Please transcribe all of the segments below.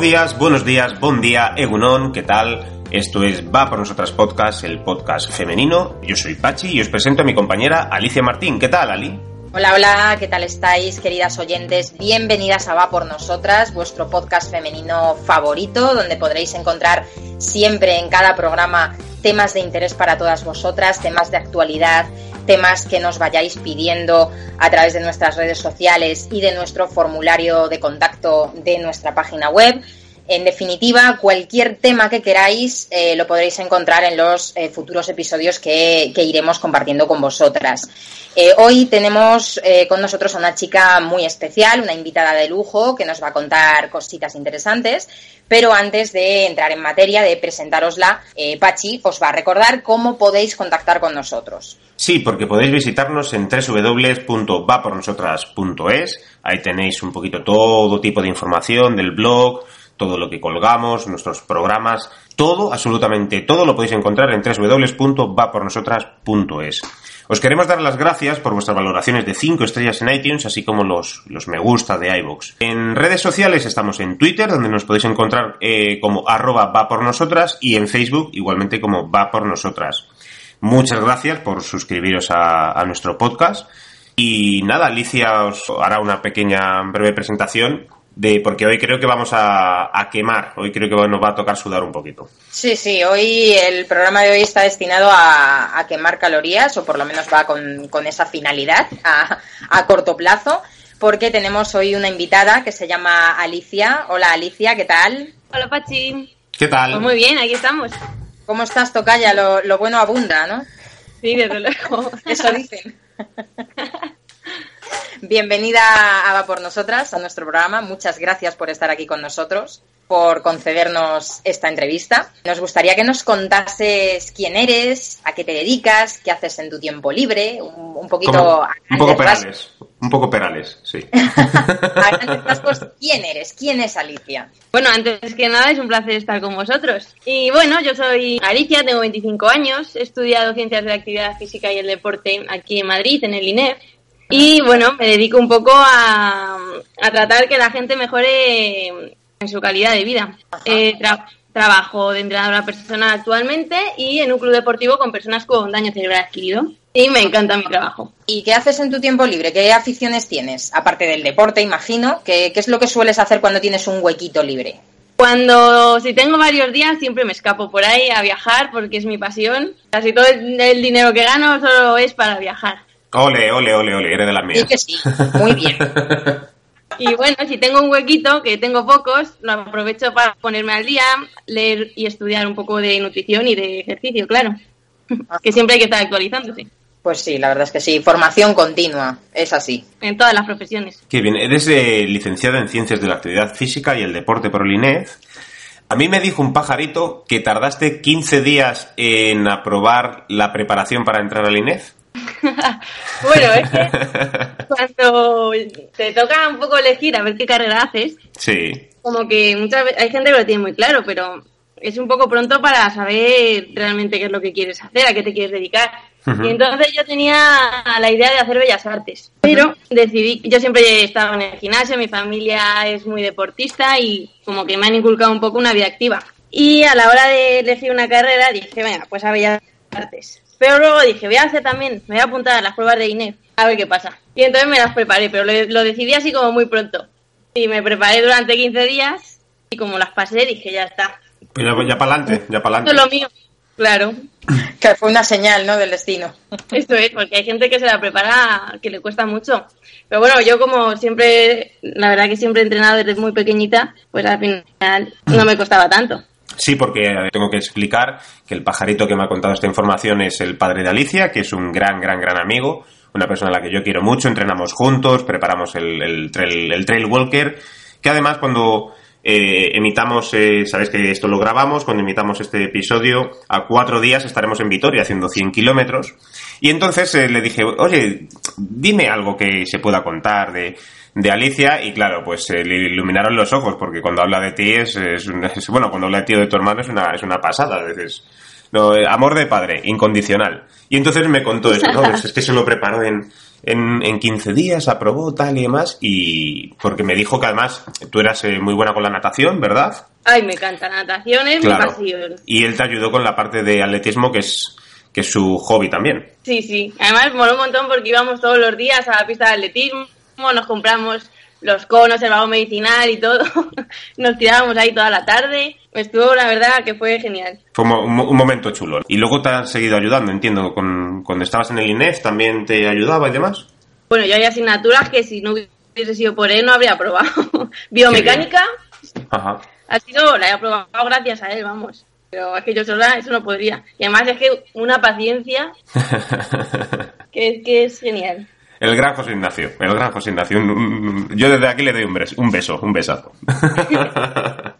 días, buenos días, buen día, Egunon, ¿qué tal? Esto es Va por Nosotras Podcast, el podcast femenino. Yo soy Pachi y os presento a mi compañera Alicia Martín. ¿Qué tal, Ali? Hola, hola, ¿qué tal estáis, queridas oyentes? Bienvenidas a Va por Nosotras, vuestro podcast femenino favorito, donde podréis encontrar siempre en cada programa temas de interés para todas vosotras, temas de actualidad, temas que nos vayáis pidiendo a través de nuestras redes sociales y de nuestro formulario de contacto de nuestra página web. En definitiva, cualquier tema que queráis eh, lo podréis encontrar en los eh, futuros episodios que, iremos compartiendo con vosotras. Eh, hoy tenemos con nosotros a una chica muy especial, una invitada de lujo que nos va a contar cositas interesantes. Pero antes de entrar en materia, de presentárosla, eh, Pachi os va a recordar cómo podéis contactar con nosotros. Sí, porque podéis visitarnos en www.vapornosotras.es. Ahí tenéis un poquito todo tipo de información del blog, todo lo que colgamos, nuestros programas, todo, absolutamente todo lo podéis encontrar en www.vapornosotras.es. Os queremos dar las gracias por vuestras valoraciones de 5 estrellas en iTunes, así como los, los me gusta de iVoox. En redes sociales estamos en Twitter, donde nos podéis encontrar eh, como arroba va por nosotras, y en Facebook igualmente como va por nosotras. Muchas gracias por suscribiros a, a nuestro podcast. Y nada, Alicia os hará una pequeña breve presentación de porque hoy creo que vamos a, a, quemar, hoy creo que nos va a tocar sudar un poquito. Sí, sí, hoy el programa de hoy está destinado a, a quemar calorías, o por lo menos va con, con esa finalidad a, a, corto plazo, porque tenemos hoy una invitada que se llama Alicia. Hola Alicia, ¿qué tal? Hola Pachi. ¿Qué tal? Pues muy bien, aquí estamos. ¿Cómo estás, Tocaya? Lo, lo bueno abunda, ¿no? Sí, desde luego. Eso dicen. Bienvenida a Va por Nosotras, a nuestro programa. Muchas gracias por estar aquí con nosotros, por concedernos esta entrevista. Nos gustaría que nos contases quién eres, a qué te dedicas, qué haces en tu tiempo libre, un, un poquito... Como, un poco perales, un poco perales, sí. rasgos, ¿quién eres? ¿Quién es Alicia? Bueno, antes que nada es un placer estar con vosotros. Y bueno, yo soy Alicia, tengo 25 años, he estudiado Ciencias de la Actividad Física y el Deporte aquí en Madrid, en el INEF. Y bueno, me dedico un poco a, a tratar que la gente mejore en su calidad de vida. Eh, tra trabajo de entrenadora personal actualmente y en un club deportivo con personas con daño cerebral adquirido. Y me encanta mi trabajo. ¿Y qué haces en tu tiempo libre? ¿Qué aficiones tienes? Aparte del deporte, imagino. ¿Qué, qué es lo que sueles hacer cuando tienes un huequito libre? Cuando, si tengo varios días, siempre me escapo por ahí a viajar porque es mi pasión. Casi todo el, el dinero que gano solo es para viajar. Ole, ole, ole, ole, eres de las mías. Sí que sí, muy bien. y bueno, si tengo un huequito, que tengo pocos, lo aprovecho para ponerme al día, leer y estudiar un poco de nutrición y de ejercicio, claro. que siempre hay que estar actualizándose. Pues sí, la verdad es que sí. Formación continua, es así. En todas las profesiones. Qué bien. Eres eh, licenciada en Ciencias de la Actividad Física y el Deporte por el INEF. A mí me dijo un pajarito que tardaste 15 días en aprobar la preparación para entrar al INEF. bueno, es que cuando te toca un poco elegir a ver qué carrera haces, sí. como que muchas veces hay gente que lo tiene muy claro, pero es un poco pronto para saber realmente qué es lo que quieres hacer, a qué te quieres dedicar. Uh -huh. Y entonces yo tenía la idea de hacer bellas artes, pero decidí, yo siempre he estado en el gimnasio, mi familia es muy deportista y como que me han inculcado un poco una vida activa. Y a la hora de elegir una carrera dije, venga, pues a bellas artes. Pero luego dije, voy a hacer también, me voy a apuntar a las pruebas de INEF, a ver qué pasa. Y entonces me las preparé, pero lo, lo decidí así como muy pronto. Y me preparé durante 15 días y como las pasé dije, ya está. Pues ya, ya para adelante, ya para adelante. Esto es lo mío. Claro. Que fue una señal, ¿no? Del destino. Esto es, porque hay gente que se la prepara que le cuesta mucho. Pero bueno, yo como siempre, la verdad que siempre he entrenado desde muy pequeñita, pues al final no me costaba tanto. Sí, porque tengo que explicar que el pajarito que me ha contado esta información es el padre de Alicia, que es un gran, gran, gran amigo, una persona a la que yo quiero mucho, entrenamos juntos, preparamos el, el, trail, walker, que además cuando eh, emitamos, eh, sabes que esto lo grabamos, cuando emitamos este episodio, a cuatro días estaremos en Vitoria haciendo 100 kilómetros. Y entonces eh, le dije, oye, dime algo que se pueda contar de, de Alicia y claro, pues se le iluminaron los ojos porque cuando habla de ti es, es, bueno, cuando habla de ti o de tu hermano es una, es una pasada, veces. No, amor de padre, incondicional. Y entonces me contó eso, ¿no? Es que se lo preparó en, en, en 15 días, aprobó tal y demás, y porque me dijo que además tú eras eh, muy buena con la natación, ¿verdad? Ay, me encanta la natación, es Claro. mi pasión. Y él te ayudó con la parte de atletismo que es, que es su hobby también. Sí, sí. Además, moló un montón porque íbamos todos los días a la pista de atletismo, nos compramos los conos, el vago medicinal y todo. Nos tirábamos ahí toda la tarde. Estuvo, la verdad, que fue genial. Fue un, mo- un mo- un momento chulo. Y luego te has seguido ayudando, entiendo, con, cuando estabas en el INEF también te ayudaba y demás. Bueno, yo hay asignaturas que si no hubiese sido por él no habría aprobado. Biomecánica Ajá. ha sido, la he aprobado gracias a él, vamos. Pero es que yo sola eso no podría. Y además es que una paciencia que es, que es genial. El gran José Ignacio, el gran José Ignacio. Un- un- yo desde aquí le doy un, bres- un beso, un besazo.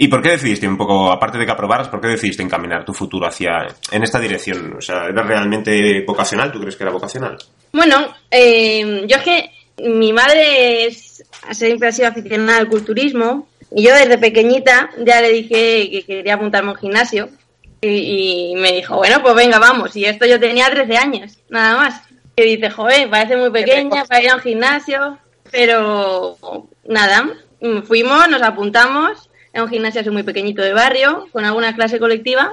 ¿Y por qué decidiste un poco, aparte de que aprobaras, por qué decidiste encaminar tu futuro hacia, en esta dirección? O sea, ¿eres realmente vocacional? ¿Tú crees que era vocacional? Bueno, eh, yo es que mi madre es, siempre ha sido aficionada al culturismo y yo desde pequeñita ya le dije que quería apuntarme a un gimnasio y, y me dijo, bueno, pues venga, vamos. Y esto yo tenía 13 años, nada más. Y dice, joder, parece muy pequeña para ir a un gimnasio, pero nada, mm, fuimos, nos apuntamos, era un gimnasio así muy pequeñito de barrio, con alguna clase colectiva,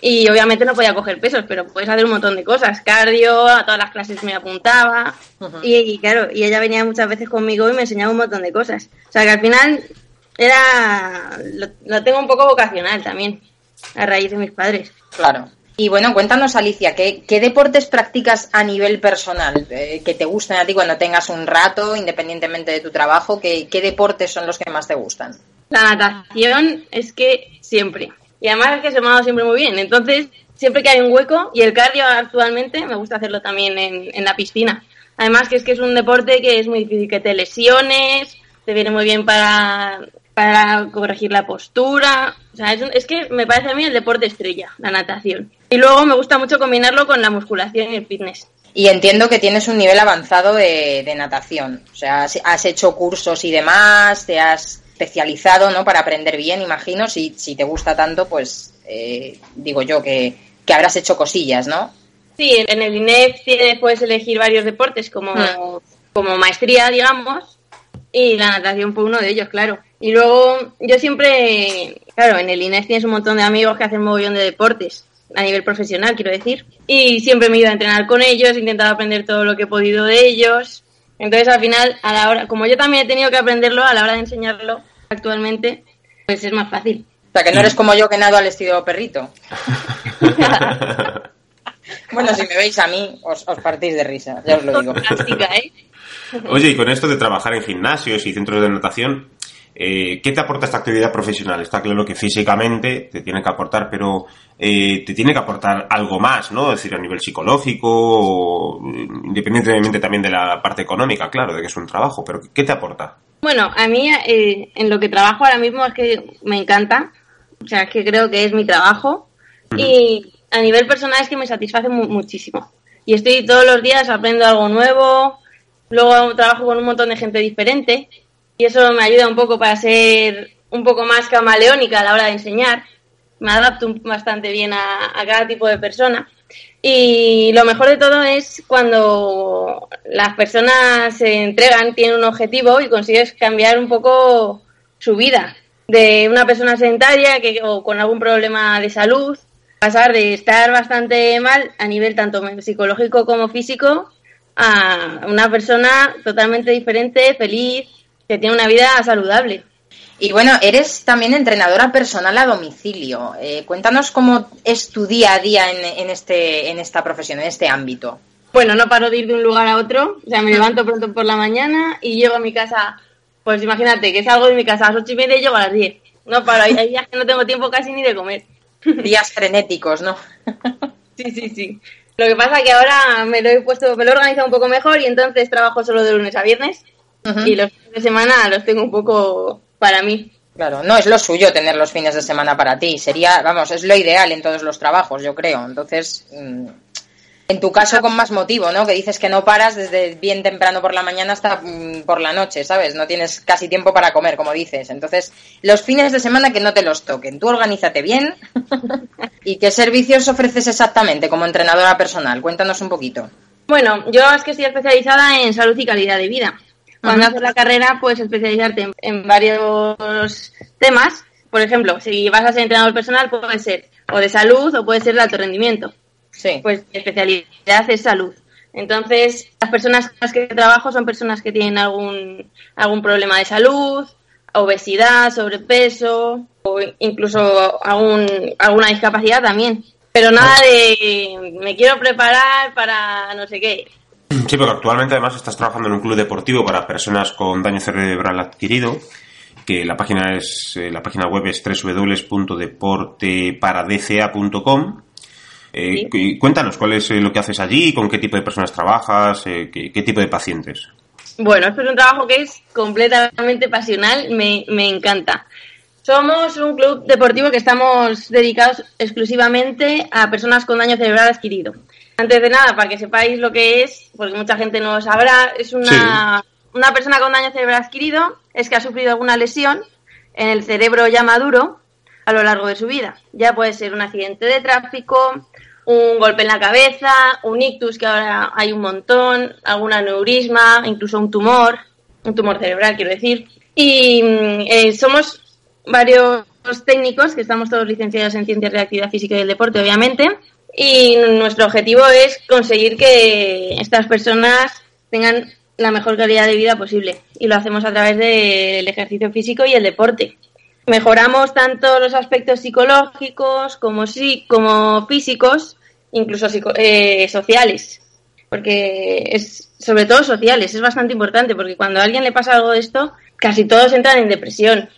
y obviamente no podía coger pesos, pero puedes hacer un montón de cosas, cardio, a todas las clases me apuntaba, y, y claro, y ella venía muchas veces conmigo y me enseñaba un montón de cosas. O sea que al final era, lo, lo tengo un poco vocacional también, a raíz de mis padres. Claro. Y bueno, cuéntanos, Alicia, ¿qué, deportes practicas a nivel personal? Eh, que te gusten a ti cuando tengas un rato, independientemente de tu trabajo, ¿qué, qué deportes son los que más te gustan? La natación es que siempre. Y además es que se me ha dado siempre muy bien. Entonces, siempre que hay un hueco, y el cardio actualmente me gusta hacerlo también en, en la piscina. Además que es que es un deporte que es muy difícil que te lesiones, te viene muy bien para, para corregir la postura. O sea, es, es que me parece a mí el deporte estrella, la natación. Y luego me gusta mucho combinarlo con la musculación y el fitness. Y entiendo que tienes un nivel avanzado de, de natación. O sea, has- has hecho cursos y demás, te has especializado, ¿no? Para aprender bien, imagino. Si, si te gusta tanto, pues eh, digo yo que, que habrás hecho cosillas, ¿no? Sí, en- en el INEF tienes- puedes elegir varios deportes como, Ah. como maestría, digamos, y la natación fue uno de ellos, claro. Y luego yo siempre, claro, en el INEF tienes un montón de amigos que hacen mogollón de deportes, a nivel profesional, quiero decir, y siempre me he ido a entrenar con ellos, he intentado aprender todo lo que he podido de ellos. Entonces, al final, a la hora, como yo también he tenido que aprenderlo, a la hora de enseñarlo actualmente, pues es más fácil. O sea, que no eres como yo que nado al estilo perrito. Bueno, si me veis a mí, os, os partís de risa, ya os lo digo. Fantástica, ¿eh? Oye, y con esto de trabajar en gimnasios y centros de natación, eh, ¿qué te aporta esta actividad profesional? Está claro que físicamente te tiene que aportar, pero eh, te tiene que aportar algo más, ¿no? Es decir, a nivel psicológico, o, independientemente también de la parte económica, claro, de que es un trabajo, pero ¿qué te aporta? Bueno, a mí eh, en lo que trabajo ahora mismo es que me encanta, o sea, es que creo que es mi trabajo y a nivel personal es que me satisface mu- muchísimo. Y estoy todos los días aprendo algo nuevo, luego trabajo con un montón de gente diferente y eso me ayuda un poco para ser un poco más camaleónica a la hora de enseñar. Me adapto bastante bien a, a cada tipo de persona. Y lo mejor de todo es cuando las personas se entregan, tienen un objetivo y consigues cambiar un poco su vida. De una persona sedentaria que, o con algún problema de salud, pasar de estar bastante mal a nivel tanto psicológico como físico a una persona totalmente diferente, feliz, que tiene una vida saludable. Y bueno, eres también entrenadora personal a domicilio. Eh, cuéntanos cómo es tu día a día en, este, en esta profesión, en este ámbito. Bueno, no paro de ir de un lugar a otro. O sea, me levanto pronto por la mañana y llego a mi casa, pues imagínate que salgo de mi casa a las ocho y media y llego a las diez. No paro, hay días que no tengo tiempo casi ni de comer. Días frenéticos, ¿no? sí, sí, sí. Lo que pasa es que ahora me lo he puesto, me lo he organizado un poco mejor y entonces trabajo solo de lunes a viernes y los fines de semana los tengo un poco para mí. Claro, no es lo suyo tener los fines de semana para ti. Sería, vamos, es lo ideal en todos los trabajos, yo creo. Entonces, mm, en tu caso con más motivo, ¿no? Que dices que no paras desde bien temprano por la mañana hasta mm, por la noche, ¿sabes? No tienes casi tiempo para comer, como dices. Entonces, los fines de semana que no te los toquen. Tú organízate bien. ¿Y qué servicios ofreces exactamente como entrenadora personal? Cuéntanos un poquito. Bueno, yo es que estoy especializada en salud y calidad de vida. Cuando haces la carrera puedes especializarte en, varios temas. Por ejemplo, si vas a ser entrenador personal puede ser o de salud o puede ser de alto rendimiento. Sí. Pues mi especialidad es salud. Entonces, las personas con las que trabajo son personas que tienen algún, algún problema de salud, obesidad, sobrepeso o incluso algún, alguna discapacidad también. Pero nada de me quiero preparar para no sé qué. Sí, porque actualmente además estás trabajando en un club deportivo para personas con daño cerebral adquirido, que la página es eh, la página web es www.deporteparadca.com. Eh, Cuéntanos cuál es eh, lo que haces allí, con qué tipo de personas trabajas, eh, qué, tipo de pacientes. Bueno, esto es un trabajo que es completamente pasional, me, me encanta. Somos un club deportivo que estamos dedicados exclusivamente a personas con daño cerebral adquirido. Antes de nada, para que sepáis lo que es, porque mucha gente no lo sabrá, es una, una persona con daño cerebral adquirido, es que ha sufrido alguna lesión en el cerebro ya maduro a lo largo de su vida. Ya puede ser un accidente de tráfico, un golpe en la cabeza, un ictus, que ahora hay un montón, algún aneurisma, incluso un tumor, un tumor cerebral, quiero decir. Y mm, eh, somos varios técnicos que estamos todos licenciados en Ciencias de Actividad Física y del Deporte, obviamente, y nuestro objetivo es conseguir que estas personas tengan la mejor calidad de vida posible y lo hacemos a través del ejercicio físico y el deporte. Mejoramos tanto los aspectos psicológicos como, sí, como físicos, incluso eh, sociales, porque es sobre todo sociales, es bastante importante porque cuando a alguien le pasa algo de esto, casi todos entran en depresión.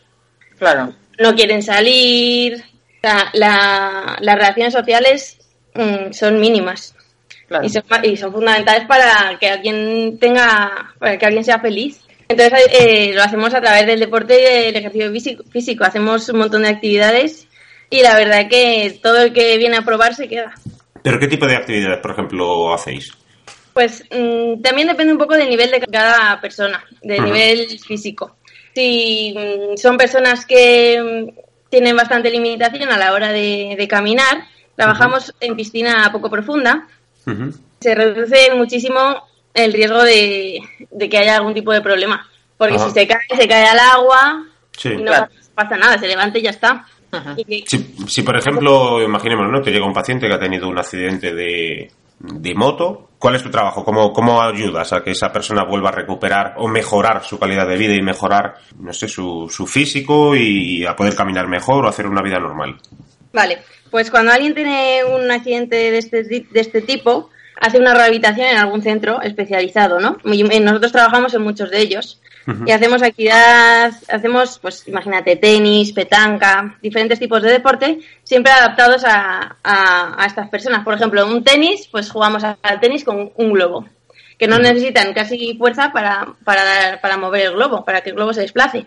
Claro. No quieren salir, las relaciones sociales Mm, son mínimas. Y, son, fundamentales para que alguien tenga, para que alguien sea feliz. Entonces eh, lo hacemos a través del deporte y del ejercicio físico, Hacemos un montón de actividades y la verdad que todo el que viene a probar se queda. ¿Pero qué tipo de actividades, por ejemplo, hacéis? Pues mm, también depende un poco del nivel de cada persona, del nivel físico. Si mm, son personas que tienen bastante limitación a la hora de caminar, Trabajamos en piscina poco profunda. Se reduce muchísimo el riesgo de, que haya algún tipo de problema. Porque si se cae, se cae al agua no pasa nada, se levanta y ya está. si, por ejemplo, imaginemos ¿no? que llega un paciente que ha tenido un accidente de, moto, ¿cuál es tu trabajo? ¿Cómo, ¿Cómo ayudas a que esa persona vuelva a recuperar o mejorar su calidad de vida y mejorar, no sé, su, su físico y a poder caminar mejor o hacer una vida normal? Vale, pues cuando alguien tiene un accidente de este, de este tipo, hace una rehabilitación en algún centro especializado, ¿no? Nosotros trabajamos en muchos de ellos y hacemos actividad, hacemos, pues imagínate, tenis, petanca, diferentes tipos de deporte, siempre adaptados a, a, estas personas. Por ejemplo, un tenis, pues jugamos al tenis con un globo, que no necesitan casi fuerza para, para, para mover el globo, para que el globo se desplace.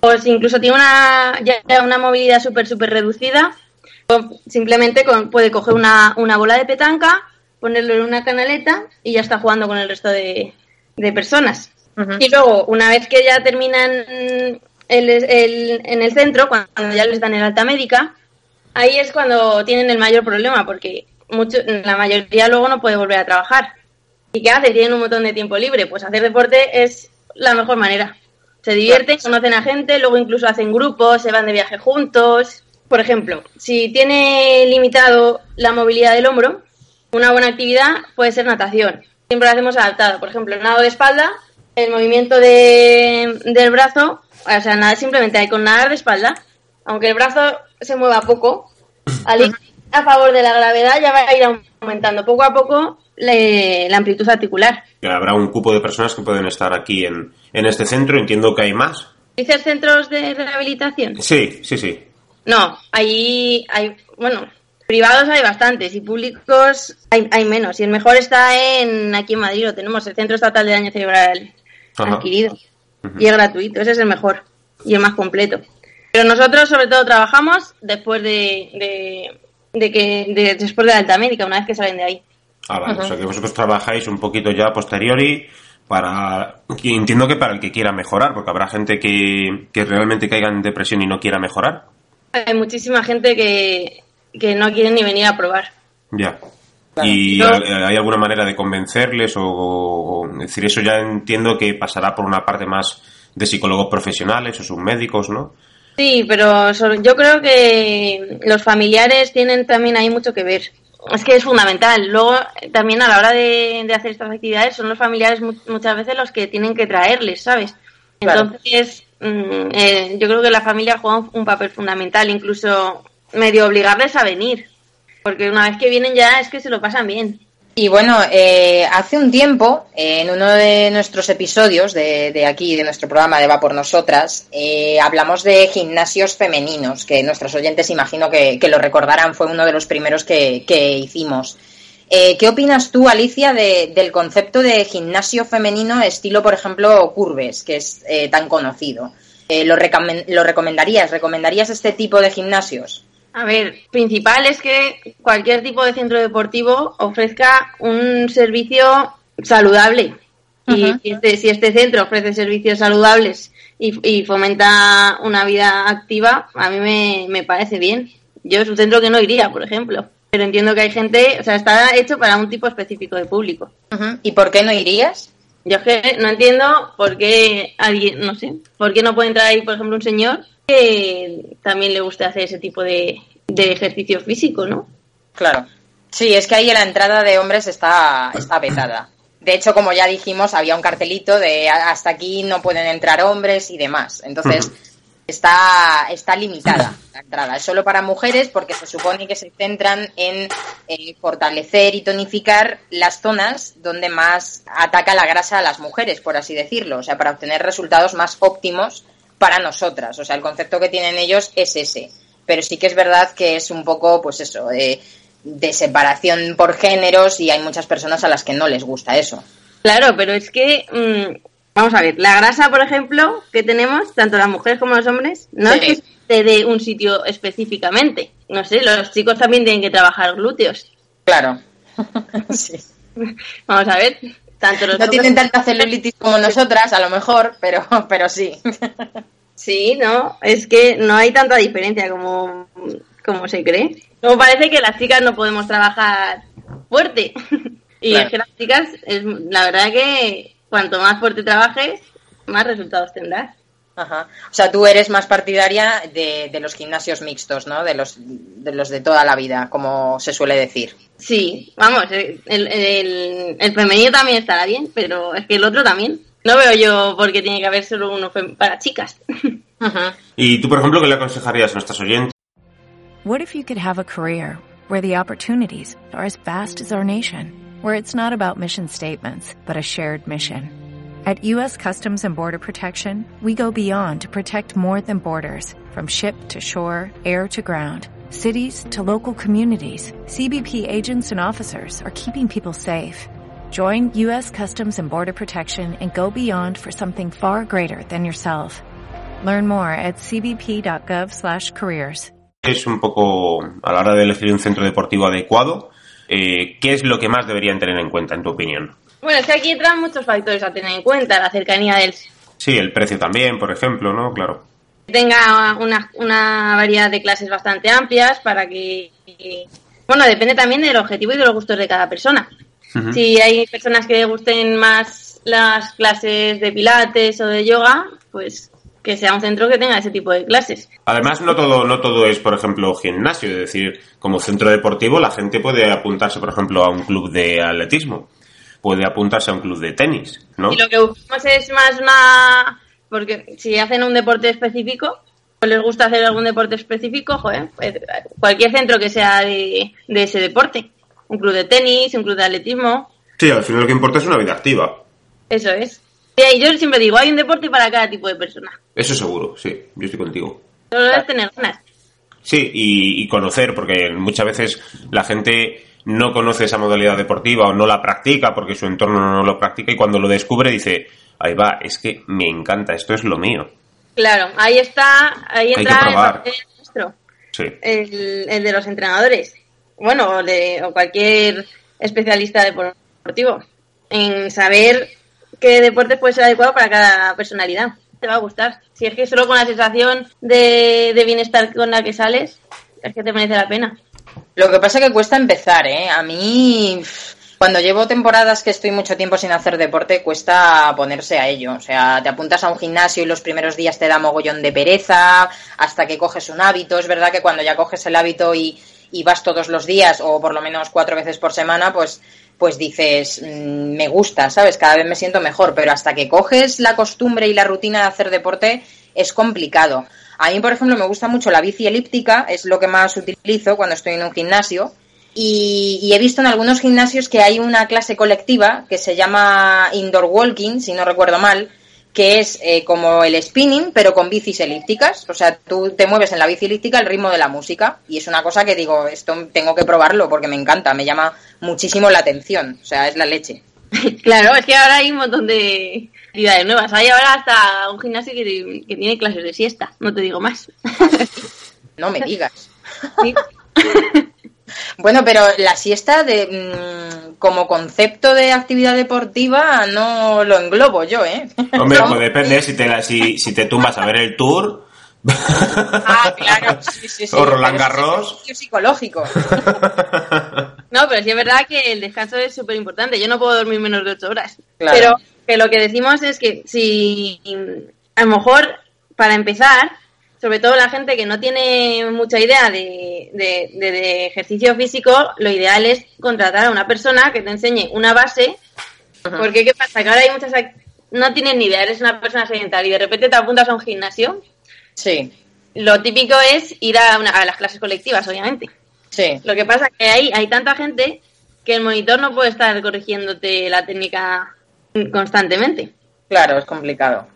Pues incluso tiene una, ya una movilidad súper, súper reducida Simplemente puede coger una, bola de petanca, ponerlo en una canaleta y ya está jugando con el resto de, personas. Y luego, una vez que ya terminan el, en el centro, cuando ya les dan el alta médica, ahí es cuando tienen el mayor problema, porque mucho, la mayoría luego no puede volver a trabajar. ¿Y qué hace? Tienen un montón de tiempo libre. Pues hacer deporte es la mejor manera. Se divierten, conocen a gente, luego incluso hacen grupos, se van de viaje juntos. Por ejemplo, si tiene limitado la movilidad del hombro, una buena actividad puede ser natación. Siempre lo hacemos adaptado. Por ejemplo, nado de espalda, el movimiento del brazo o sea, nada, simplemente hay con nadar de espalda, aunque el brazo se mueva poco, al ir a favor de la gravedad ya va a ir aumentando poco a poco la amplitud articular. Habrá un cupo de personas que pueden estar aquí en, en este centro, entiendo que hay más. ¿Dices centros de rehabilitación? Sí, sí, sí. No, ahí hay, bueno, privados hay bastantes y públicos hay, hay menos. Y el mejor está en aquí en Madrid, lo tenemos, el Centro Estatal de Daño Cerebral adquirido. Y es gratuito, ese es el mejor y el más completo. Pero nosotros sobre todo trabajamos después de, de, que después de la alta médica, una vez que salen de ahí. Ah, vale. O sea que vosotros trabajáis un poquito ya posteriori para entiendo que para el que quiera mejorar, porque habrá gente que, que realmente caiga en depresión y no quiera mejorar. Hay muchísima gente que, que no quiere ni venir a probar. Ya. ¿Y hay alguna manera de convencerles o, decir eso ya entiendo que pasará por una parte más de psicólogos profesionales o submédicos, ¿no? Sí, pero yo creo que los familiares tienen también ahí mucho que ver. Es que es fundamental. Luego, también a la hora de, hacer estas actividades, son los familiares muchas veces los que tienen que traerles, ¿sabes? Entonces, mm, eh, yo creo que la familia juega un papel fundamental, incluso medio obligarles a venir porque una vez que vienen ya es que se lo pasan bien. Y bueno, eh, hace un tiempo, en uno de nuestros episodios de, aquí, de nuestro programa de Va por Nosotras, eh, hablamos de gimnasios femeninos, que nuestros oyentes imagino que, lo recordarán, fue uno de los primeros que, hicimos. Eh, ¿Qué opinas tú, Alicia, del concepto de gimnasio femenino estilo, por ejemplo, Curves, que es tan conocido? ¿lo, ¿Lo recomendarías? ¿Recomendarías este tipo de gimnasios? A ver, principal es que cualquier tipo de centro deportivo ofrezca un servicio saludable. Y este, si este centro ofrece servicios saludables y, fomenta una vida activa, a mí me, parece bien. Yo es un centro que no iría, por ejemplo. Pero entiendo que hay gente, o sea, está hecho para un tipo específico de público. ¿Y por qué no irías? Yo es que no entiendo por qué alguien, no sé, por qué no puede entrar ahí, por ejemplo, un señor que también le guste hacer ese tipo de, ejercicio físico, ¿no? Claro. Sí, es que ahí la entrada de hombres está, está vetada. De hecho, como ya dijimos, había un cartelito de hasta aquí no pueden entrar hombres y demás. Entonces, está, está limitada la entrada. Es solo para mujeres porque se supone que se centran en eh, fortalecer y tonificar las zonas donde más ataca la grasa a las mujeres, por así decirlo. O sea, para obtener resultados más óptimos para nosotras. O sea, el concepto que tienen ellos es ese. Pero sí que es verdad que es un poco, pues eso, de, separación por géneros y hay muchas personas a las que no les gusta eso. Claro, pero es que, mm, vamos a ver, la grasa, por ejemplo, que tenemos, tanto las mujeres como los hombres, no es que de un sitio específicamente. No sé, los chicos también tienen que trabajar glúteos. Claro. sí. Vamos a ver, no tienen tanta celulitis como nosotras, a lo mejor, pero, pero sí. Sí, no, es que no hay tanta diferencia como, como se cree. Como parece que las chicas no podemos trabajar fuerte. Y es que las chicas, es, la verdad que cuanto más fuerte trabajes, más resultados tendrás. Ajá. O sea, tú eres más partidaria de, de, los gimnasios mixtos, ¿no? De los, de los de toda la vida, como se suele decir. Sí, vamos, el, el, el, femenino también estará bien, pero es que el otro también. No veo yo por qué tiene que haber solo uno para chicas. Ajá. ¿Y tú, por ejemplo, qué le aconsejarías a nuestras oyentes? What if you could have a career where the opportunities are as vast as our nation, where it's not about mission statements, but a shared mission? At U.S. Customs and Border Protection, we go beyond to protect more than borders, from ship to shore, air to ground cities to local communities, CBP agents and officers are keeping people safe. Join U.S. Customs and Border Protection and go beyond for something far greater than yourself. Learn more at cbp.gov/careers. Es un poco a la hora de elegir un centro deportivo adecuado. Eh, ¿Qué es lo que más deberían tener en cuenta, en tu opinión? Bueno, es que aquí entran muchos factores a tener en cuenta, la cercanía del. Sí, el precio también, por ejemplo, ¿no? Claro tenga una, una variedad de clases bastante amplias para que, bueno, depende también del objetivo y de los gustos de cada persona. Si hay personas que gusten más las clases de pilates o de yoga, pues que sea un centro que tenga ese tipo de clases. Además, no todo, no todo es, por ejemplo, gimnasio, es decir, como centro deportivo la gente puede apuntarse, por ejemplo, a un club de atletismo, puede apuntarse a un club de tenis, ¿no? Y lo que buscamos es más una Porque si hacen un deporte específico, o les gusta hacer algún deporte específico, joder, pues, cualquier centro que sea de, de ese deporte. Un club de tenis, un club de atletismo. Sí, al final lo que importa es una vida activa. Eso es. Y yo siempre digo, hay un deporte para cada tipo de persona. Eso seguro, sí, yo estoy contigo. Solo es tener ganas. Sí, y, y conocer, porque muchas veces la gente no conoce esa modalidad deportiva o no la practica porque su entorno no lo practica y cuando lo descubre dice, ahí va, es que me encanta, esto es lo mío. Claro, ahí está, ahí entra el nuestro, Sí. el, el de los entrenadores, bueno, o, de, o cualquier especialista deportivo, en saber qué deporte puede ser adecuado para cada personalidad. Te va a gustar. Si es que solo con la sensación de, de bienestar con la que sales, es que te merece la pena. Lo que pasa es que cuesta empezar, ¿eh? A mí, cuando llevo temporadas que estoy mucho tiempo sin hacer deporte, cuesta ponerse a ello. O sea, te apuntas a un gimnasio y los primeros días te da mogollón de pereza, hasta que coges un hábito. Es verdad que cuando ya coges el hábito y, y vas todos los días, o por lo menos cuatro veces por semana, pues pues dices, mm, me gusta, ¿sabes? Cada vez me siento mejor, pero hasta que coges la costumbre y la rutina de hacer deporte es complicado. A mí, por ejemplo, me gusta mucho la bici elíptica, es lo que más utilizo cuando estoy en un gimnasio. Y, y he visto en algunos gimnasios que hay una clase colectiva que se llama indoor walking, si no recuerdo mal, que es eh, como el spinning, pero con bicis elípticas. O sea, tú te mueves en la bici elíptica al ritmo de la música. Y es una cosa que digo, esto tengo que probarlo porque me encanta, me llama muchísimo la atención. O sea, es la leche. claro, es que ahora hay un montón de actividades nuevas. Hay ahora hasta un gimnasio que, que tiene clases de siesta, no te digo más. No me digas. Sí. Bueno, pero la siesta de mm, como concepto de actividad deportiva no lo englobo yo, ¿eh? Hombre, pues depende si te, la- si, si te tumbas a ver el tour. Ah, claro, sí, sí, sí. O Roland es Garros. ejercicio psicológico. No, pero sí es verdad que el descanso es súper importante. Yo no puedo dormir menos de ocho horas. Claro. Pero que lo que decimos es que si a lo mejor para empezar, sobre todo la gente que no tiene mucha idea de, de- de- de ejercicio físico, lo ideal es contratar a una persona que te enseñe una base. Porque ¿qué pasa? Que ahora hay muchas... No tienes ni idea, eres una persona sedentaria y de repente te apuntas a un gimnasio. Sí, Lo típico es ir a, una- a las clases colectivas, obviamente. Sí. Lo que pasa es que ahí hay tanta gente que el monitor no puede estar corrigiéndote la técnica constantemente. Claro, es complicado.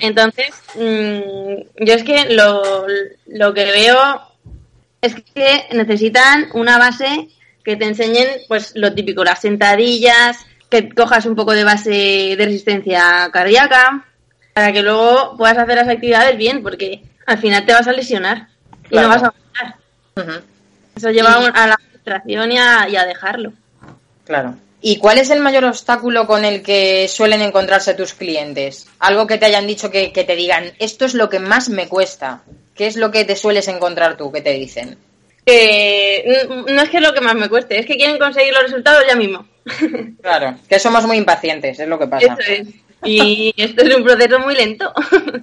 Entonces, mm, yo es que lo, lo que veo es que necesitan una base que te enseñen pues lo típico, las sentadillas, que cojas un poco de base de resistencia cardíaca, para que luego puedas hacer las actividades bien, porque al final te vas a lesionar y Claro. no vas a avanzar. Ujú, Eso lleva a la frustración y a, y a dejarlo. Claro. ¿Y cuál es el mayor obstáculo con el que suelen encontrarse tus clientes? Algo que te hayan dicho que, que te digan, esto es lo que más me cuesta. ¿Qué es lo que te sueles encontrar tú que te dicen? que n- no es que es lo que más me cueste, es que quieren conseguir los resultados ya mismo. Claro, que somos muy impacientes, es lo que pasa. Eso es. Y esto es un proceso muy lento.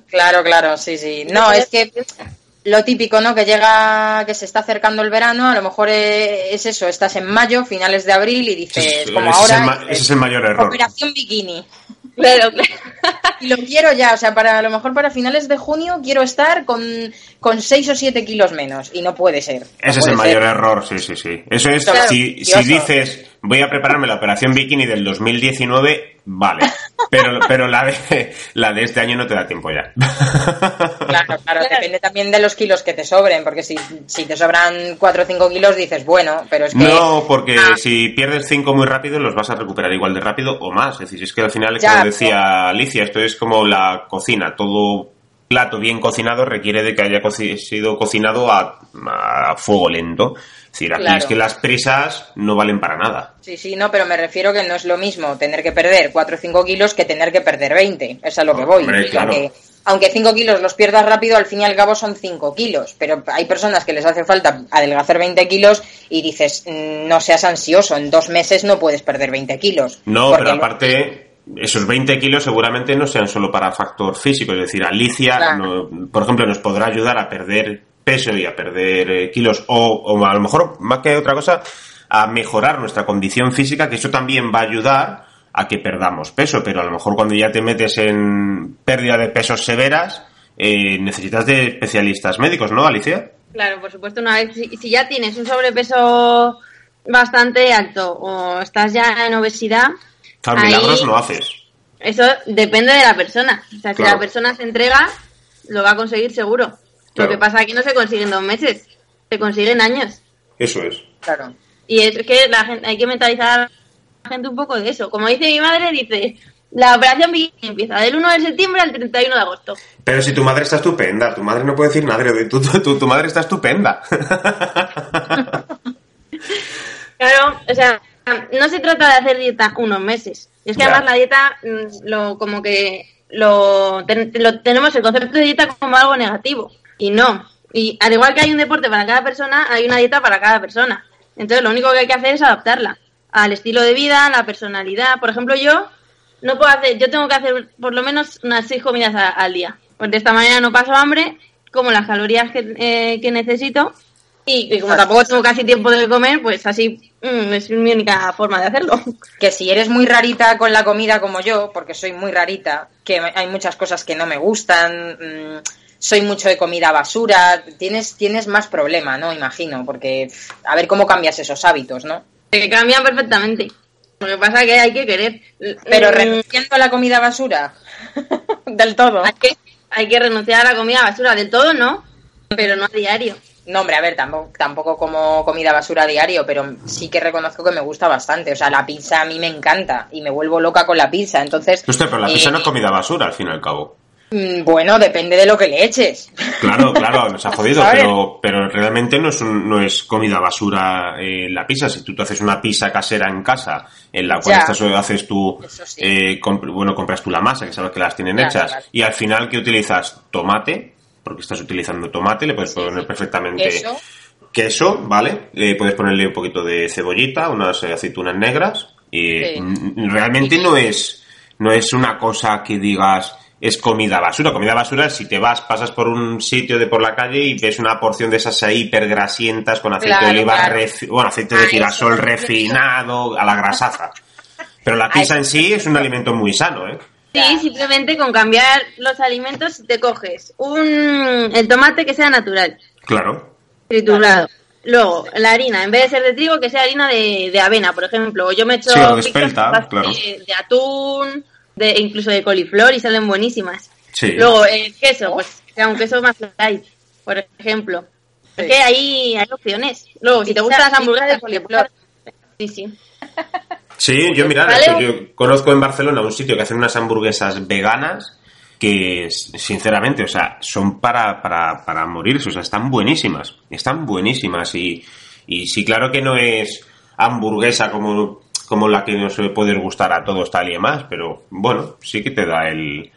Claro, claro, sí, sí. No, es que lo típico, ¿no? Que llega, que se está acercando el verano, a lo mejor eh, es eso, estás en mayo, finales de abril y dices, Ese es- como ese es el ahora, ma- dices, ese es el mayor error. Operación Bikini. claro, claro. Y lo quiero ya, o sea, para a lo mejor para finales de junio quiero estar con, con 6 o 7 kilos menos. Y no puede ser. no Ese es el mayor ser. error, sí, sí, sí. Eso es, Claro, si, si dices, voy a prepararme la operación bikini del 2019, vale. Pero, pero la, de, la de este año no te da tiempo ya. Claro, claro, depende también de los kilos que te sobren, porque si, si te sobran 4 o 5 kilos dices, bueno, pero es que... No, porque Ah. si pierdes 5 muy rápido, los vas a recuperar igual de rápido o más. Es decir, es que al final, Ya, como decía Alicia, esto es como la cocina. Todo plato bien cocinado requiere de que haya sido cocinado a, a fuego lento. Aquí Claro. es que las prisas no valen para nada. Sí, sí, no, pero me refiero que no es lo mismo tener que perder 4 o 5 kilos que tener que perder 20. Es a lo que voy. Hombre, claro. aunque, aunque 5 kilos los pierdas rápido, al fin y al cabo son 5 kilos. Pero hay personas que les hace falta adelgazar 20 kilos y dices, mm, no seas ansioso, en dos meses no puedes perder 20 kilos. No, pero aparte, esos 20 kilos seguramente no sean solo para factor físico. Es decir, Alicia, Claro. no- por ejemplo, nos podrá ayudar a perder peso y a perder eh, kilos, o, o a lo mejor, más que otra cosa, a mejorar nuestra condición física, que eso también va a ayudar a que perdamos peso, pero a lo mejor cuando ya te metes en pérdida de pesos severas, eh, necesitas de especialistas médicos, ¿no, Alicia? Claro, por supuesto, una vez, si, ya tienes un sobrepeso bastante alto o estás ya en obesidad... Claro, milagros no haces. Eso depende de la persona. O sea, si la persona se entrega, lo va a conseguir seguro. Lo que pasa es que no se consigue en dos meses, se consigue en años. Eso es. Claro. Y es que la gente, hay que mentalizar a la gente un poco de eso. Como dice mi madre, dice, la operación empieza del 1 de septiembre al 31 de agosto. Pero si tu madre está estupenda, tu madre no puede decir nada, tu, tu, tu madre está estupenda. claro, o sea, no se trata de hacer dieta unos meses. Es que además la dieta, mm, lo, como que lo, lo, tenemos el concepto de dieta como algo negativo. Y no. Y al igual que hay un deporte para cada persona, hay una dieta para cada persona. Entonces lo único que hay que hacer es adaptarla al estilo de vida, a la personalidad. Por ejemplo, yo no puedo hacer, yo tengo que hacer por lo menos unas seis comidas al día. Pues de esta manera no paso hambre, como las calorías que, eh, que necesito y, como tampoco tengo casi tiempo de comer, pues así mm, es mi única forma de hacerlo. Que si eres muy rarita con la comida como yo, porque soy muy rarita, que hay muchas cosas que no me gustan, mm, soy mucho de comida basura, tienes, tienes más problema, ¿no? Imagino, porque a ver cómo cambias esos hábitos, ¿no? Que cambian perfectamente. Lo que pasa es que hay que querer. Pero mm, renunciando a la comida basura, del todo. Hay que, hay que renunciar a la comida basura, del todo no, pero no a diario. No, hombre, a ver, tampoco, tampoco como comida basura a diario, pero sí que reconozco que me gusta bastante. O sea, la pizza a mí me encanta y me vuelvo loca con la pizza. Entonces. Usted, pero la pizza no es eh, comida basura, al fin y al cabo. Mm, bueno, depende de lo que le eches. Claro, claro, nos ha jodido, pero, pero realmente no es, no es comida basura eh, la pizza. Si tú te haces una pizza casera en casa, en la cual estás, haces tú, eh, bueno, compras tú la masa, que sabes que las tienen hechas, y al final, ¿qué utilizas? Tomate, porque estás utilizando tomate, le puedes poner perfectamente queso. queso, ¿vale? Le puedes ponerle un poquito de cebollita, unas aceitunas negras, y realmente no es, no es una cosa que digas es comida basura. Comida basura es si te vas, pasas por un sitio de por la calle y ves una porción de esas ahí hipergrasientas con aceite de oliva, bueno, aceite de girasol refinado, a la grasaza. Pero la pizza en sí es un alimento muy sano, ¿eh? Sí, simplemente con cambiar los alimentos te coges un el tomate que sea natural. Claro. Triturado. Luego, la harina, en vez de ser de trigo, que sea harina de, de avena, por ejemplo. Yo me echo sí, de, espelta, claro. de atún, de incluso de coliflor y salen buenísimas. Sí. Luego el queso, pues sea un queso más light, por ejemplo. Es que ahí hay opciones. Luego, si te gustan las hamburguesas de coliflor, sí, sí. Sí, yo mira, yo conozco en Barcelona un sitio que hacen unas hamburguesas veganas que sinceramente, o sea, son para, para, para morirse, o sea, están buenísimas, están buenísimas y, y sí, claro que no es hamburguesa como como la que nos puede gustar a todos tal y demás, pero bueno, sí que te da el,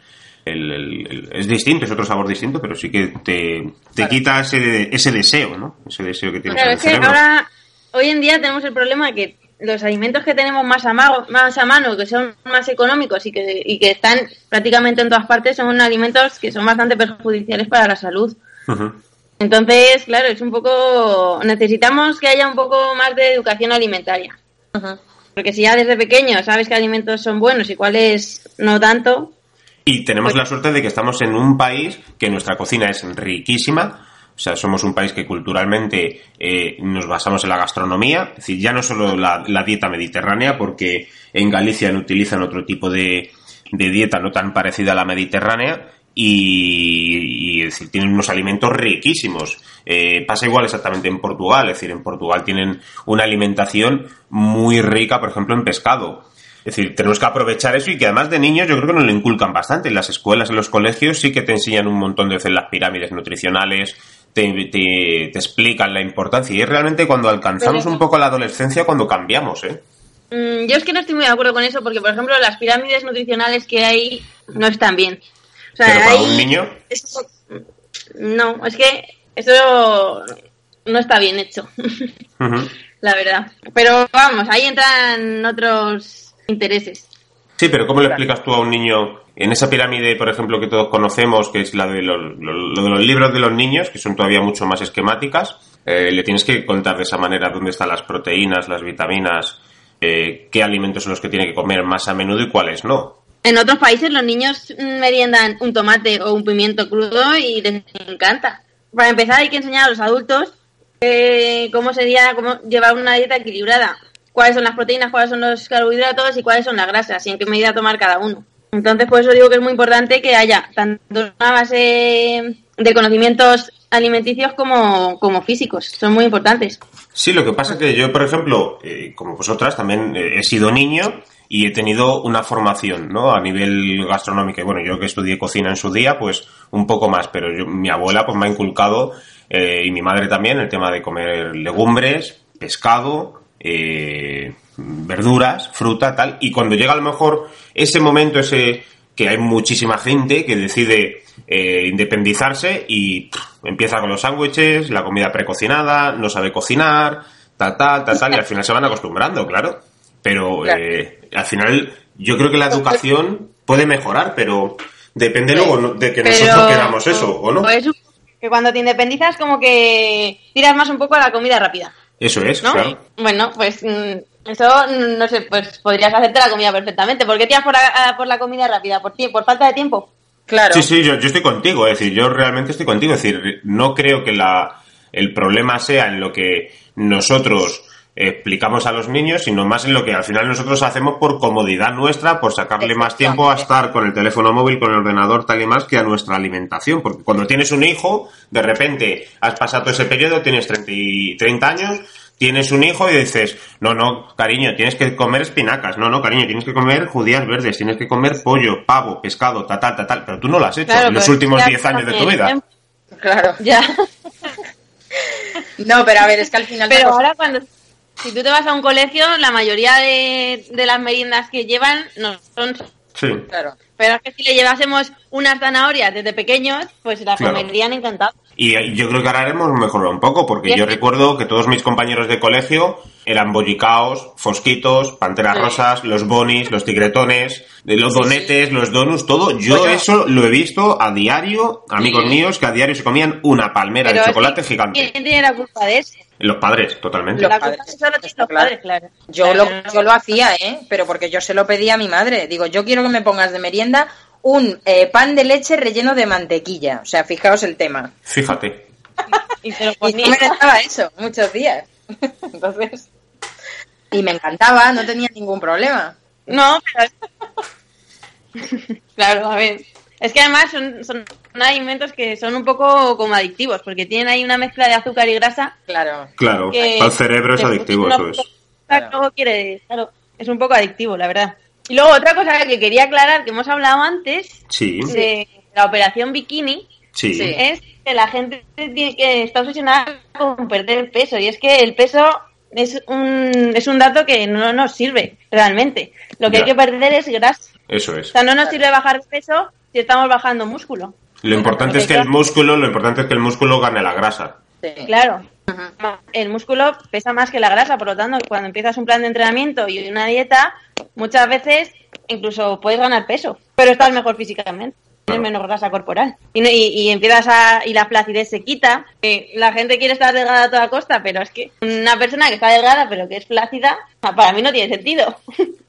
es distinto, es otro sabor distinto, pero sí que te, te quita ese, ese deseo, ¿no? Ese deseo que tienes claro, es que ahora, hoy en día tenemos el problema que los alimentos que tenemos más a, mano, más a mano, que son más económicos y que, y que están prácticamente en todas partes, son alimentos que son bastante perjudiciales para la salud. Entonces, claro, es un poco. Necesitamos que haya un poco más de educación alimentaria. Porque si ya desde pequeño sabes qué alimentos son buenos y cuáles no tanto. Y tenemos pues la suerte de que estamos en un país que nuestra cocina es riquísima. O sea, somos un país que culturalmente eh, nos basamos en la gastronomía. Es decir, ya no solo la, dieta mediterránea, porque en Galicia no utilizan otro tipo de, de dieta no tan parecida a la mediterránea, y, decir, tienen unos alimentos riquísimos. Eh, pasa igual exactamente en Portugal, es decir, en Portugal tienen una alimentación muy rica, por ejemplo, en pescado. Es decir, tenemos que aprovechar eso y que además de niños yo creo que nos lo inculcan bastante. En las escuelas, en los colegios sí que te enseñan un montón de veces las pirámides nutricionales, te, explican la importancia. Y es realmente cuando alcanzamos un poco la adolescencia cuando cambiamos, ¿eh? Mm, yo es que no estoy muy de acuerdo con eso porque, por ejemplo, las pirámides nutricionales que hay no están bien. O sea, ¿Pero para un niño? no, es que eso no está bien hecho, la verdad. Pero vamos, ahí entran otros intereses. Sí, pero ¿cómo le explicas tú a un niño en esa pirámide, por ejemplo, que todos conocemos, que es la de los, de los libros de los niños, que son todavía mucho más esquemáticas? Eh, le tienes que contar de esa manera dónde están las proteínas, las vitaminas, eh, qué alimentos son los que tiene que comer más a menudo y cuáles no. En otros países los niños meriendan un tomate o un pimiento crudo y les encanta. Para empezar hay que enseñar a los adultos eh, cómo sería cómo llevar una dieta equilibrada, cuáles son las proteínas, cuáles son los carbohidratos y cuáles son las grasas y en qué medida tomar cada uno. Entonces, por eso digo que es muy importante que haya tanto una base de conocimientos alimenticios como, como físicos. Son muy importantes. Sí, lo que pasa es que yo, por ejemplo, eh, como vosotras, también eh, he sido niño y he tenido una formación, ¿no? A nivel gastronómico. Y bueno, yo que estudié cocina en su día, pues un poco más, pero yo, mi abuela pues me ha inculcado, eh, y mi madre también, el tema de comer legumbres, pescado, eh, verduras, fruta, tal. Y cuando llega a lo mejor ese momento, ese que hay muchísima gente que decide eh, independizarse y empieza con los sándwiches, la comida precocinada, no sabe cocinar, tal, tal, tal, tal, y al final se van acostumbrando, claro. Pero Claro. eh, al final yo creo que la educación puede mejorar, pero depende luego de que nosotros queramos eso, ¿o no? Pues, que cuando te independizas como que tiras más un poco a la comida rápida, Eso es, ¿no? claro. Bueno, pues mm, eso, mm, no sé, pues podrías hacerte la comida perfectamente. ¿Por qué tiras por la, a- por la comida rápida? ¿Por, ti- ¿Por falta de tiempo? Claro. Sí, sí, yo, yo estoy contigo, es decir, yo realmente estoy contigo, es decir, no creo que la, el problema sea en lo que nosotros explicamos a los niños, sino más en lo que al final nosotros hacemos por comodidad nuestra, por sacarle más tiempo a estar con el teléfono móvil, con el ordenador, tal y más, que a nuestra alimentación. Porque cuando tienes un hijo, de repente has pasado ese periodo, tienes 30, y- 30 años, tienes un hijo y dices, no, no, cariño, tienes que comer espinacas, no, no, cariño, tienes que comer judías verdes, tienes que comer pollo, pavo, pescado, tal, tal, tal, tal, pero tú no lo has hecho Claro, en los últimos ya 10 años de tu vida. ¿eh? Claro. Ya. No, pero a ver, es que al final. Pero ahora cuando... Si tú te vas a un colegio, la mayoría de, de las meriendas que llevan no son... Sí. Claro. Pero es que si le llevásemos unas zanahorias desde pequeños, pues las Claro. comerían encantados. Y eh, yo creo que ahora haremos mejorar un poco, porque yo que- recuerdo que todos mis compañeros de colegio eran bollicaos, fosquitos, panteras Sí. rosas, los bonis, los tigretones, los donetes, los donuts, todo. Yo eso lo he visto a diario, amigos Sí. míos que a diario se comían una palmera Pero de chocolate gigante. ¿Quién tiene la culpa de eso? Los padres, totalmente. Los la padres, culpa solo tienen está los claro. padres, claro. Yo Claro, lo, yo lo hacía, ¿eh? Pero porque yo se lo pedía a mi madre. Digo, yo quiero que me pongas de merienda un eh, pan de leche relleno de mantequilla. O sea, fijaos el tema. Fíjate. Y te lo Y ponía. no me daba eso muchos días. Entonces. Y me encantaba, no tenía ningún problema. No, pero... claro, a ver. Es que además son, son alimentos que son un poco como adictivos, porque tienen ahí una mezcla de azúcar y grasa Claro, Claro. para el cerebro es adictivo, eso es. Claro, luego quiere... Claro, es un poco adictivo, la verdad. Y luego otra cosa que quería aclarar, que hemos hablado antes, Sí, de la operación bikini, sí. Es que la gente tiene que está obsesionada con perder el peso y es que el peso es un, es un dato que no nos sirve realmente. Lo que Ya. hay que perder es grasa. Eso O es. sea, no nos sirve bajar peso si estamos bajando músculo. Lo importante es que el músculo, lo importante es que el músculo gane la grasa. Sí. Claro. El músculo pesa más que la grasa, por lo tanto, cuando empiezas un plan de entrenamiento y una dieta, muchas veces incluso puedes ganar peso, pero estás mejor físicamente. Tienes menos grasa corporal. Y, no- y, y empiezas a. y la flacidez se quita. la gente quiere estar delgada a toda costa, pero es que una persona que está delgada pero que es flácida, para mí no tiene sentido.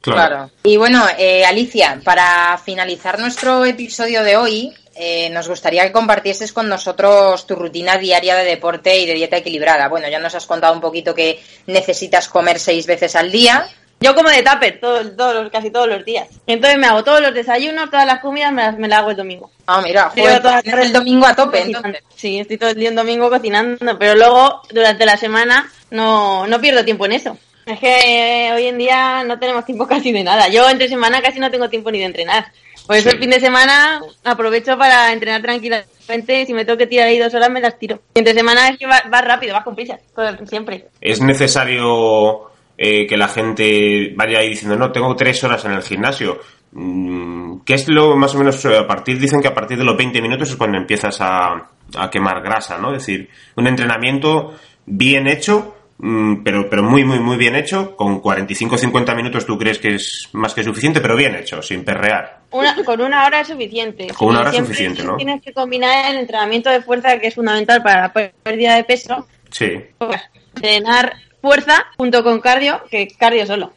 Claro. Y bueno, eh, Alicia, para finalizar nuestro episodio de hoy, eh, nos gustaría que compartieses con nosotros tu rutina diaria de deporte y de dieta equilibrada. Bueno, ya nos has contado un poquito que necesitas comer seis veces al día. Yo como de tupper todo- todos casi todos los días. Entonces me hago todos los desayunos, todas las comidas, me las, me las hago el domingo. Ah, mira, joder, el domingo a tope, entonces. Sí, estoy todo el día en domingo cocinando, pero luego durante la semana no, no pierdo tiempo en eso. Es que eh, hoy en día no tenemos tiempo casi de nada. Yo entre semana casi no tengo tiempo ni de entrenar. Por eso Sí. el fin de semana aprovecho para entrenar tranquilamente. Si me tengo que tirar ahí dos horas, me las tiro. Entre semana es que va- vas rápido, vas con prisa, siempre. es necesario eh, que la gente vaya ahí diciendo, no, tengo tres horas en el gimnasio. Mm, ¿Qué es lo más o menos eh, a partir? Dicen que a partir de los 20 minutos es cuando empiezas a, a quemar grasa, ¿no? Es decir, un entrenamiento bien hecho, mm, pero, pero muy, muy, muy bien hecho, con 45-50 minutos tú crees que es más que suficiente, pero bien hecho, sin perrear. Una, con una hora es suficiente. Con una hora es suficiente, ¿no? Tienes que combinar el entrenamiento de fuerza, que es fundamental para la pérdida de peso, Sí. pues, entrenar fuerza junto con cardio, que cardio solo.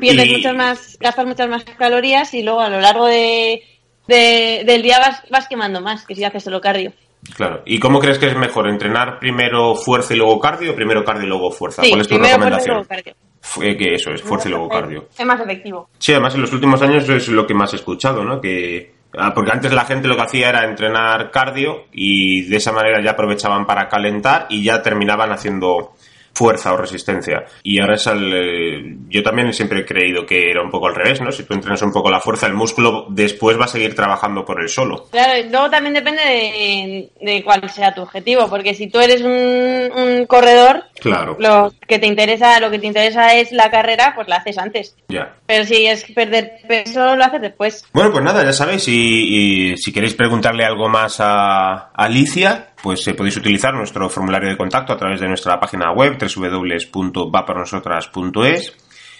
pierdes Y- muchas más, gastas muchas más calorías y luego a lo largo de, de- del día vas, vas quemando más que si haces solo cardio. Claro. ¿Y cómo crees que es mejor? ¿Entrenar primero fuerza y luego cardio o primero cardio y luego fuerza? Sí, ¿Cuál es tu primero fuerza y recomendación? luego cardio. Fue que eso es, fuerza y luego cardio. Es más efectivo. Sí, además en los últimos años es lo que más he escuchado, ¿no? Que ah, porque antes la gente lo que hacía era entrenar cardio y de esa manera ya aprovechaban para calentar y ya terminaban haciendo fuerza o resistencia. Y ahora es al, eh, yo también siempre he creído que era un poco al revés, ¿no? Si tú entrenas un poco la fuerza, el músculo después va a seguir trabajando por él solo. Claro, y luego también depende de, de cuál sea tu objetivo, porque si tú eres un, un corredor, Claro. lo que te interesa, lo que te interesa es la carrera, pues la haces antes. Ya. Pero si es perder peso, lo haces después. Bueno, pues nada, ya sabéis, y, y si queréis preguntarle algo más a Alicia, pues eh, podéis utilizar nuestro formulario de contacto a través de nuestra página web www.vapornosotras.es.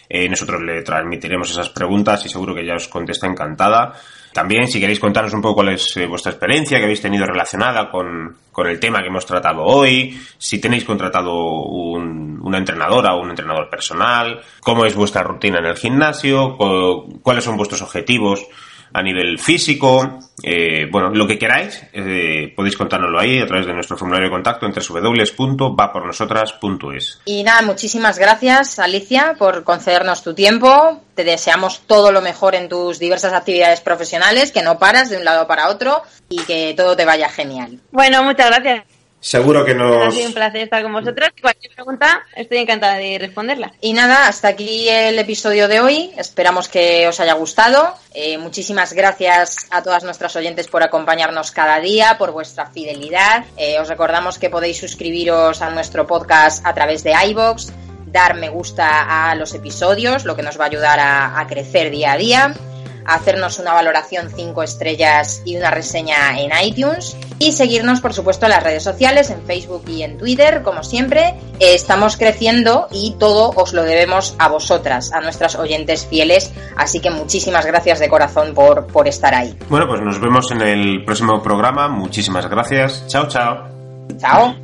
Eh, nosotros le transmitiremos esas preguntas y seguro que ella os contesta encantada. También, si queréis contarnos un poco cuál es eh, vuestra experiencia que habéis tenido relacionada con, con el tema que hemos tratado hoy, si tenéis contratado un- una entrenadora o un entrenador personal, cómo es vuestra rutina en el gimnasio, co- cuáles son vuestros objetivos a nivel físico, eh, bueno, lo que queráis, eh, podéis contárnoslo ahí a través de nuestro formulario de contacto en www.vapornosotras.es. Y nada, muchísimas gracias Alicia por concedernos tu tiempo. Te deseamos todo lo mejor en tus diversas actividades profesionales, que no paras de un lado para otro y que todo te vaya genial. Bueno, muchas gracias. Seguro que Ha nos... sido un placer estar con vosotros. Cualquier pregunta, estoy encantada de responderla. Y nada, hasta aquí el episodio de hoy. Esperamos que os haya gustado. Eh, muchísimas gracias a todas nuestras oyentes por acompañarnos cada día, por vuestra fidelidad. Eh, os recordamos que podéis suscribiros a nuestro podcast a través de iBox, dar me gusta a los episodios, lo que nos va a ayudar a, a crecer día a día hacernos una valoración 5 estrellas y una reseña en iTunes y seguirnos por supuesto en las redes sociales, en Facebook y en Twitter, como siempre. Eh, estamos creciendo y todo os lo debemos a vosotras, a nuestras oyentes fieles, así que muchísimas gracias de corazón por, por estar ahí. Bueno, pues nos vemos en el próximo programa. Muchísimas gracias. Chao, chao. Chao.